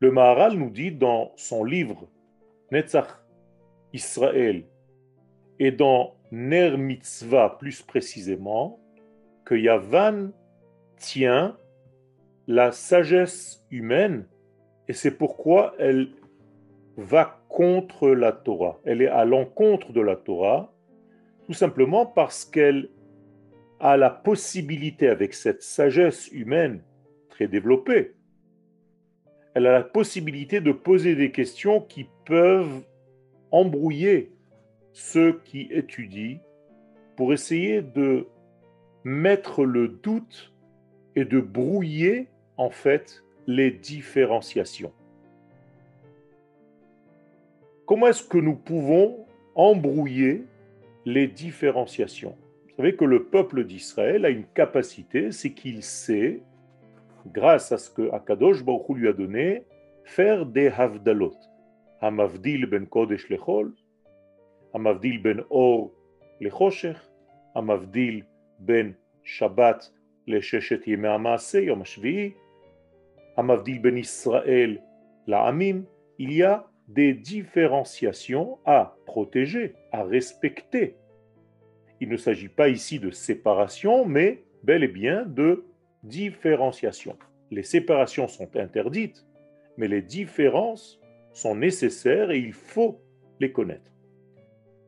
Le Maharal nous dit dans son livre Netzach Israël et dans Ner Mitzvah plus précisément que Yavan tient la sagesse humaine et c'est pourquoi elle va contre la Torah. Elle est à l'encontre de la Torah, tout simplement parce qu'elle a la possibilité, avec cette sagesse humaine très développée, elle a la possibilité de poser des questions qui peuvent embrouiller ceux qui étudient pour essayer de mettre le doute et de brouiller en fait les différenciations. Comment est-ce que nous pouvons embrouiller les différenciations? Vous savez que le peuple d'Israël a une capacité, c'est qu'il sait, grâce à ce que Akadosh Baruch lui a donné, faire des havdalot. Hamavdil ben kodesh lechol, Hamavdil ben or lechoshech, Hamavdil ben Shabbat לששת ימי המעשה, יום השביעי, המבדיל ben Israël לעמים, il y a des différenciations à protéger, à respecter. Il ne s'agit pas ici de séparation, mais bel et bien de différenciation. Les séparations sont interdites, mais les différences sont nécessaires et il faut les connaître.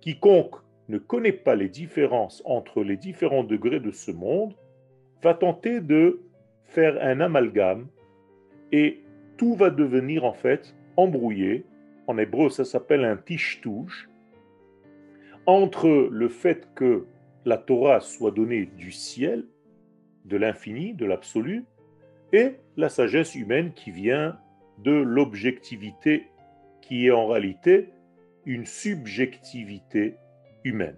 Quiconque ne connaît pas les différences entre les différents degrés de ce monde va tenter de faire un amalgame et tout va devenir en fait embrouillé en hébreu ça s'appelle un tishtouche, entre le fait que la Torah soit donnée du ciel, de l'infini, de l'absolu, et la sagesse humaine qui vient de l'objectivité qui est en réalité une subjectivité humaine.